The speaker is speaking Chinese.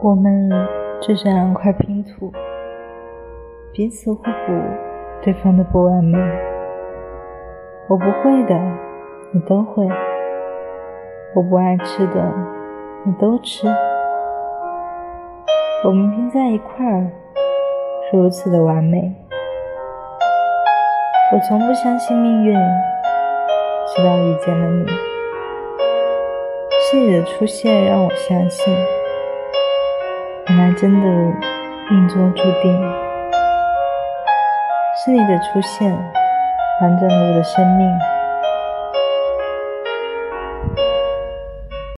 我们就这两块拼图，彼此互补对方的不完美。我不会的，你都会；我不爱吃的，你都吃。我们拼在一块儿，是如此的完美。我从不相信命运，直到遇见了你。是你的出现让我相信。真的命中注定，是你的出现完整了我的生命。